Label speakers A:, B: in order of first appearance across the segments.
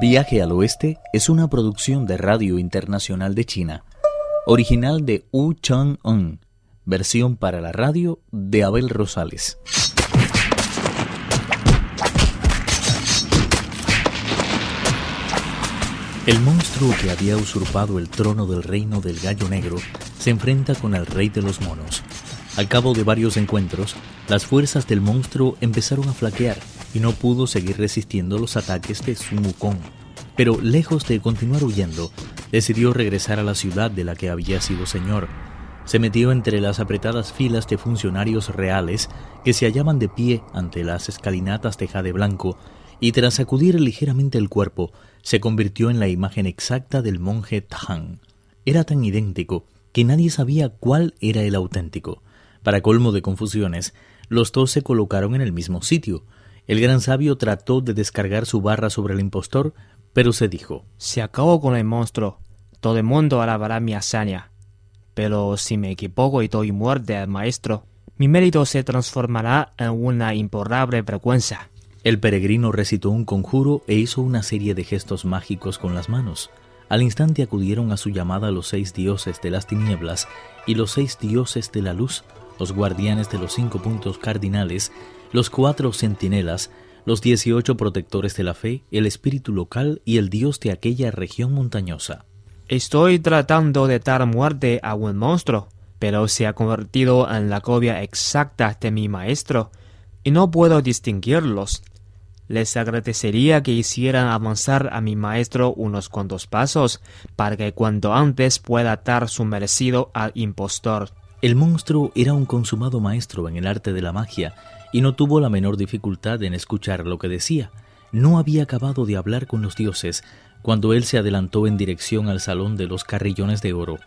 A: Viaje al Oeste es una producción de Radio Internacional de China, original de Wu Chang-un, versión para la radio de Abel Rosales. El monstruo que había usurpado el trono del reino del gallo negro se enfrenta con el rey de los monos. Al cabo de varios encuentros, las fuerzas del monstruo empezaron a flaquear y no pudo seguir resistiendo los ataques de Sun Wukong. Pero lejos de continuar huyendo, decidió regresar a la ciudad de la que había sido señor. Se metió entre las apretadas filas de funcionarios reales que se hallaban de pie ante las escalinatas de jade blanco y tras sacudir ligeramente el cuerpo, se convirtió en la imagen exacta del monje Tang. Era tan idéntico que nadie sabía cuál era el auténtico. Para colmo de confusiones, los dos se colocaron en el mismo sitio. El gran sabio trató de descargar su barra sobre el impostor, pero se dijo
B: Se acabó con el monstruo. Todo el mundo alabará mi hazaña. Pero si me equivoco y doy muerte al maestro, mi mérito se transformará en una imborrable vergüenza.
A: El peregrino recitó un conjuro e hizo una serie de gestos mágicos con las manos. Al instante acudieron a su llamada los seis dioses de las tinieblas y los seis dioses de la luz, los guardianes de los cinco puntos cardinales, los cuatro centinelas, los dieciocho protectores de la fe, el espíritu local y el dios de aquella región montañosa.
B: Estoy tratando de dar muerte a un monstruo, pero se ha convertido en la copia exacta de mi maestro, y no puedo distinguirlos. Les agradecería que hicieran avanzar a mi maestro unos cuantos pasos para que cuanto antes pueda dar su merecido al impostor.
A: El monstruo era un consumado maestro en el arte de la magia y no tuvo la menor dificultad en escuchar lo que decía. No había acabado de hablar con los dioses cuando él se adelantó en dirección al salón de los carrillones de oro.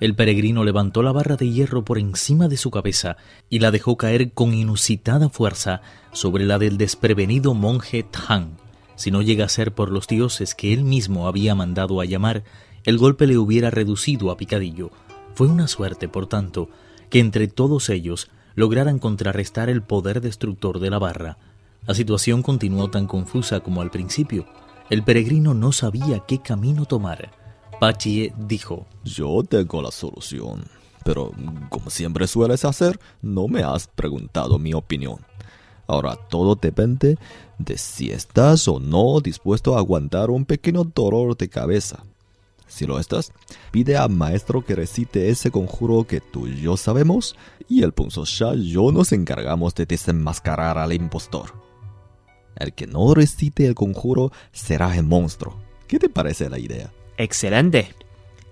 A: El peregrino levantó la barra de hierro por encima de su cabeza y la dejó caer con inusitada fuerza sobre la del desprevenido monje Tang. Si no llega a ser por los dioses que él mismo había mandado a llamar, el golpe le hubiera reducido a picadillo. Fue una suerte, por tanto, que entre todos ellos lograran contrarrestar el poder destructor de la barra. La situación continuó tan confusa como al principio. El peregrino no sabía qué camino tomar. Pachie dijo,
C: Yo tengo la solución, pero como siempre sueles hacer, no me has preguntado mi opinión. Ahora todo depende de si estás o no dispuesto a aguantar un pequeño dolor de cabeza. Si lo estás, pide al maestro que recite ese conjuro que tú y yo sabemos, y el Punzo Sha y yo nos encargamos de desenmascarar al impostor. El que no recite el conjuro será el monstruo. ¿Qué te parece la idea?
B: Excelente.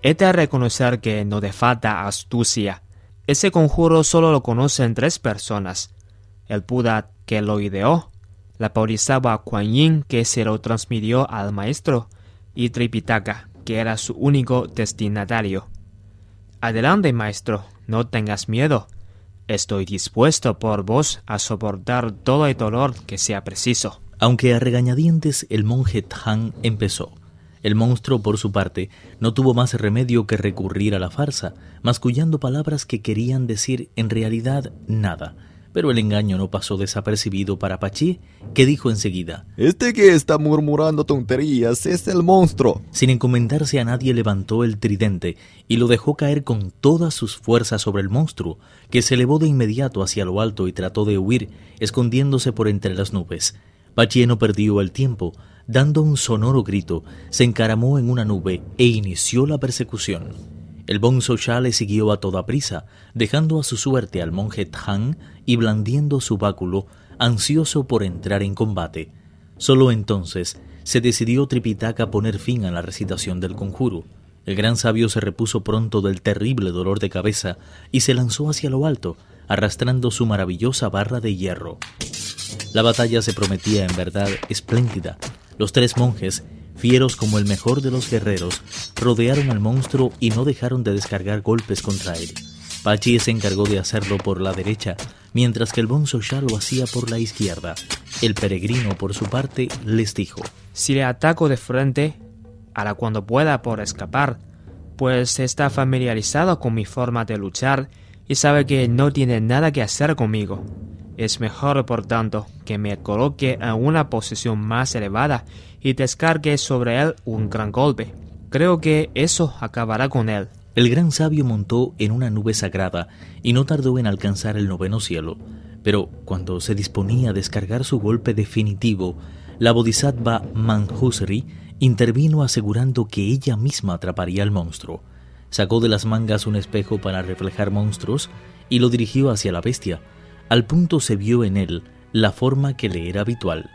B: He de reconocer que no te falta astucia. Ese conjuro solo lo conocen tres personas. El Buda que lo ideó, la Bodhisattva Kuan Yin que se lo transmitió al maestro, y Tripitaka, que era su único destinatario. Adelante, maestro, no tengas miedo. Estoy dispuesto por vos a soportar todo el dolor que sea preciso.
A: Aunque a regañadientes el monje Tang empezó. El monstruo, por su parte, no tuvo más remedio que recurrir a la farsa, mascullando palabras que querían decir en realidad nada. Pero el engaño no pasó desapercibido para Pachí, que dijo enseguida:
C: Este que está murmurando tonterías es el monstruo.
A: Sin encomendarse a nadie, levantó el tridente y lo dejó caer con todas sus fuerzas sobre el monstruo, que se elevó de inmediato hacia lo alto y trató de huir, escondiéndose por entre las nubes. Pachí no perdió el tiempo, dando un sonoro grito, se encaramó en una nube e inició la persecución. El bonzo Sha le siguió a toda prisa, dejando a su suerte al monje Tang y blandiendo su báculo, ansioso por entrar en combate. Solo entonces se decidió Tripitaka a poner fin a la recitación del conjuro. El gran sabio se repuso pronto del terrible dolor de cabeza y se lanzó hacia lo alto, arrastrando su maravillosa barra de hierro. La batalla se prometía en verdad espléndida. Los tres monjes, fieros como el mejor de los guerreros, rodearon al monstruo y no dejaron de descargar golpes contra él. Pachi se encargó de hacerlo por la derecha, mientras que el bonzo ya lo hacía por la izquierda. El peregrino, por su parte, les dijo:
B: Si le ataco de frente, hará cuando pueda por escapar, pues está familiarizado con mi forma de luchar y sabe que no tiene nada que hacer conmigo. Es mejor, por tanto, que me coloque en una posición más elevada y descargue sobre él un gran golpe. Creo que eso acabará con él.
A: El gran sabio montó en una nube sagrada y no tardó en alcanzar el noveno cielo. Pero cuando se disponía a descargar su golpe definitivo, la bodhisattva Manjusri intervino asegurando que ella misma atraparía al monstruo. Sacó de las mangas un espejo para reflejar monstruos y lo dirigió hacia la bestia. Al punto se vio en él la forma que le era habitual.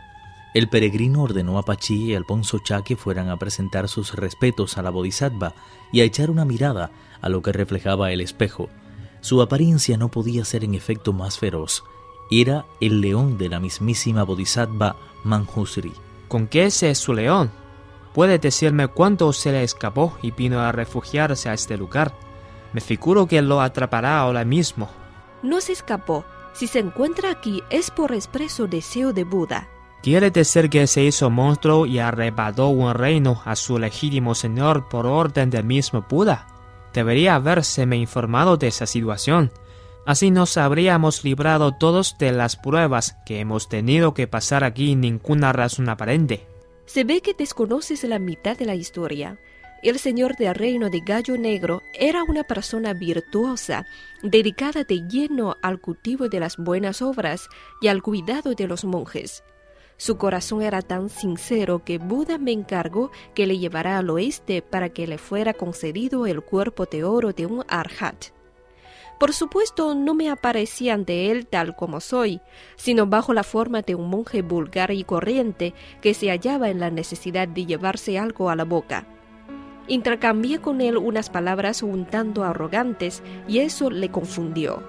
A: El peregrino ordenó a Pachi y Alfonso Cha que fueran a presentar sus respetos a la bodhisattva y a echar una mirada a lo que reflejaba el espejo. Su apariencia no podía ser en efecto más feroz. Era el león de la mismísima bodhisattva Manjusri.
B: ¿Con qué es su león? ¿Puede decirme cuánto se le escapó y vino a refugiarse a este lugar? Me figuro que lo atrapará ahora mismo.
D: No se escapó. Si se encuentra aquí es por expreso deseo de Buda.
B: Quiere decir que se hizo monstruo y arrebató un reino a su legítimo señor por orden del mismo Buda. Debería habérseme informado de esa situación. Así nos habríamos librado todos de las pruebas que hemos tenido que pasar aquí ninguna razón aparente.
D: Se ve que desconoces la mitad de la historia. El señor del reino de Gallo Negro era una persona virtuosa, dedicada de lleno al cultivo de las buenas obras y al cuidado de los monjes. Su corazón era tan sincero que Buda me encargó que le llevara al oeste para que le fuera concedido el cuerpo de oro de un arhat. Por supuesto, no me aparecí ante él tal como soy, sino bajo la forma de un monje vulgar y corriente que se hallaba en la necesidad de llevarse algo a la boca. Intercambié con él unas palabras un tanto arrogantes y eso le confundió.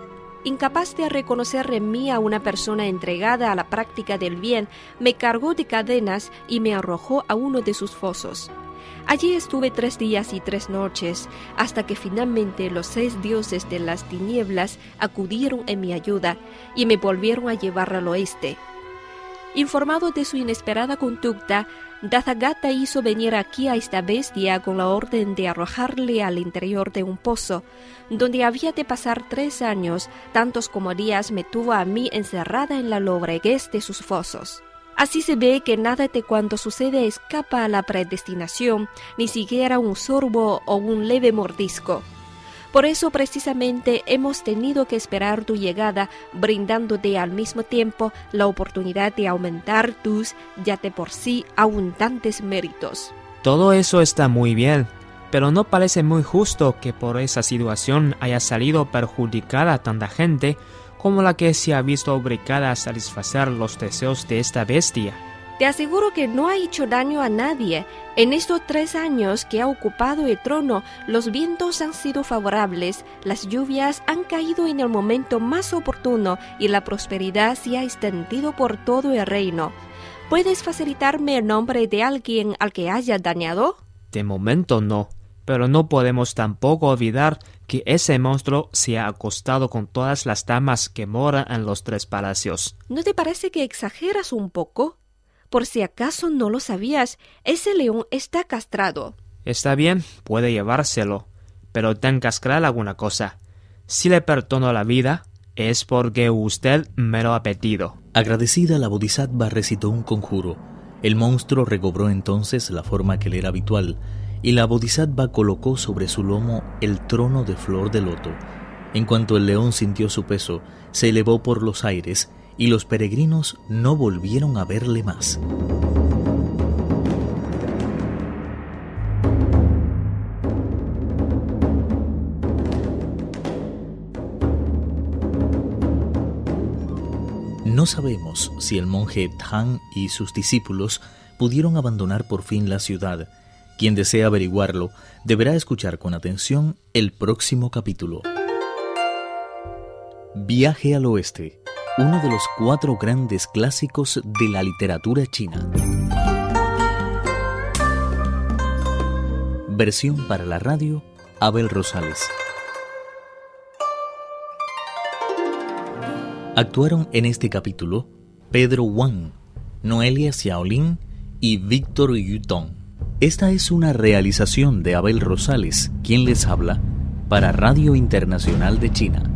D: Incapaz de reconocer en mí a una persona entregada a la práctica del bien, me cargó de cadenas y me arrojó a uno de sus fosos. Allí estuve tres días y tres noches, hasta que finalmente los seis dioses de las tinieblas acudieron en mi ayuda y me volvieron a llevar al oeste. Informado de su inesperada conducta, Dathagata hizo venir aquí a esta bestia con la orden de arrojarle al interior de un pozo, donde había de pasar tres años, tantos como días me tuvo a mí encerrada en la lobreguez de sus fosos. Así se ve que nada de cuanto sucede escapa a la predestinación, ni siquiera un sorbo o un leve mordisco. Por eso precisamente hemos tenido que esperar tu llegada, brindándote al mismo tiempo la oportunidad de aumentar tus, ya de por sí, abundantes méritos.
B: Todo eso está muy bien, pero no parece muy justo que por esa situación haya salido perjudicada tanta gente como la que se ha visto obligada a satisfacer los deseos de esta bestia.
D: Te aseguro que no ha hecho daño a nadie. En estos tres años que ha ocupado el trono, los vientos han sido favorables, las lluvias han caído en el momento más oportuno y la prosperidad se ha extendido por todo el reino. ¿Puedes facilitarme el nombre de alguien al que haya dañado?
B: De momento no, pero no podemos tampoco olvidar que ese monstruo se ha acostado con todas las damas que moran en los tres palacios.
D: ¿No te parece que exageras un poco? Por si acaso no lo sabías, ese león está castrado.
B: Está bien, puede llevárselo, pero tengas claro alguna cosa. Si le perdono la vida, es porque usted me lo ha pedido.
A: Agradecida, la bodhisattva recitó un conjuro. El monstruo recobró entonces la forma que le era habitual, y la bodhisattva colocó sobre su lomo el trono de flor de loto. En cuanto el león sintió su peso, se elevó por los aires y los peregrinos no volvieron a verle más. No sabemos si el monje Tang y sus discípulos pudieron abandonar por fin la ciudad. Quien desea averiguarlo deberá escuchar con atención el próximo capítulo. Viaje al oeste uno de los cuatro grandes clásicos de la literatura china. Versión para la radio, Abel Rosales. Actuaron en este capítulo Pedro Wang, Noelia Xiaolin y Víctor Yutong. Esta es una realización de Abel Rosales, quien les habla, para Radio Internacional de China.